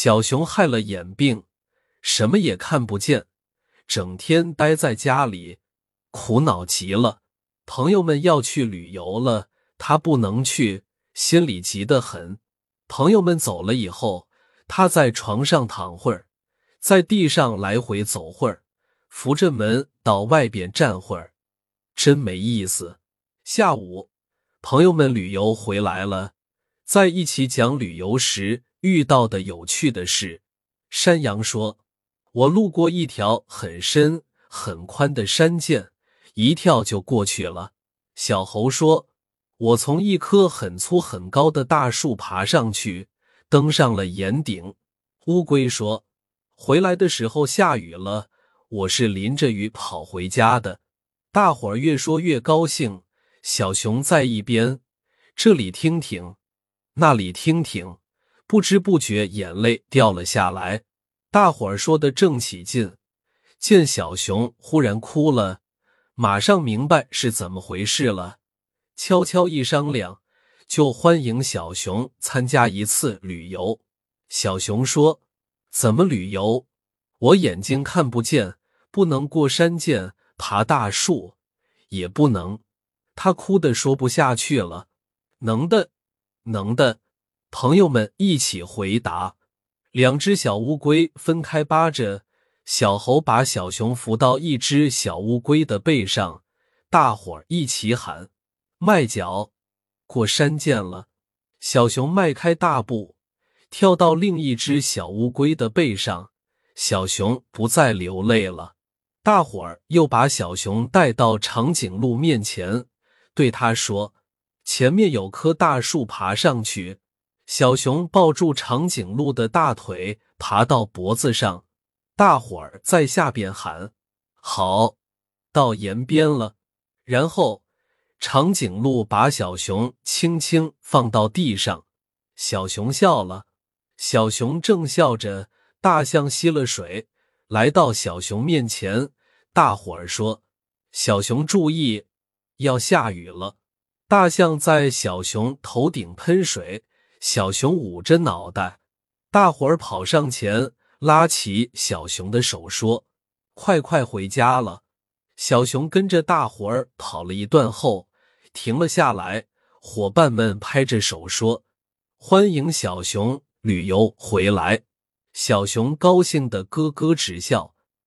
小熊害了眼病，什么也看不见，整天待在家里，苦恼极了。朋友们要去旅游了，他不能去，心里急得很。朋友们走了以后，他在床上躺会儿，在地上来回走会儿，扶着门到外边站会儿，真没意思。下午，朋友们旅游回来了，在一起讲旅游时遇到的有趣的事。山羊说：“我路过一条很深很宽的山涧。”一跳就过去了。小猴说：“我从一棵很粗很高的大树爬上去，登上了岩顶。”乌龟说：“回来的时候下雨了，我是淋着雨跑回家的。”大伙儿越说越高兴。小熊在一边，这里听听，那里听听，不知不觉眼泪掉了下来。大伙儿说的正起劲，见小熊忽然哭了。马上明白是怎么回事了，悄悄一商量，就欢迎小熊参加一次旅游。小熊说：“怎么旅游？我眼睛看不见，不能过山涧、爬大树，也不能。”他哭的说不下去了。能的，能的。朋友们一起回答。两只小乌龟分开扒着。小猴把小熊扶到一只小乌龟的背上，大伙儿一起喊：“迈脚，过山涧了！”小熊迈开大步，跳到另一只小乌龟的背上，小熊不再流泪了。大伙儿又把小熊带到长颈鹿面前，对他说：“前面有棵大树，爬上去。”小熊抱住长颈鹿的大腿，爬到脖子上。大伙儿在下边喊：“好，到岩边了。”然后长颈鹿把小熊轻轻放到地上，小熊笑了。小熊正笑着，大象吸了水，来到小熊面前。大伙儿说：“小熊注意，要下雨了。”大象在小熊头顶喷水，小熊捂着脑袋。大伙儿跑上前。拉起小熊的手说：“快快回家了。”小熊跟着大伙儿跑了一段后停了下来。伙伴们拍着手说：“欢迎小熊旅游回来。”小熊高兴的咯咯直笑。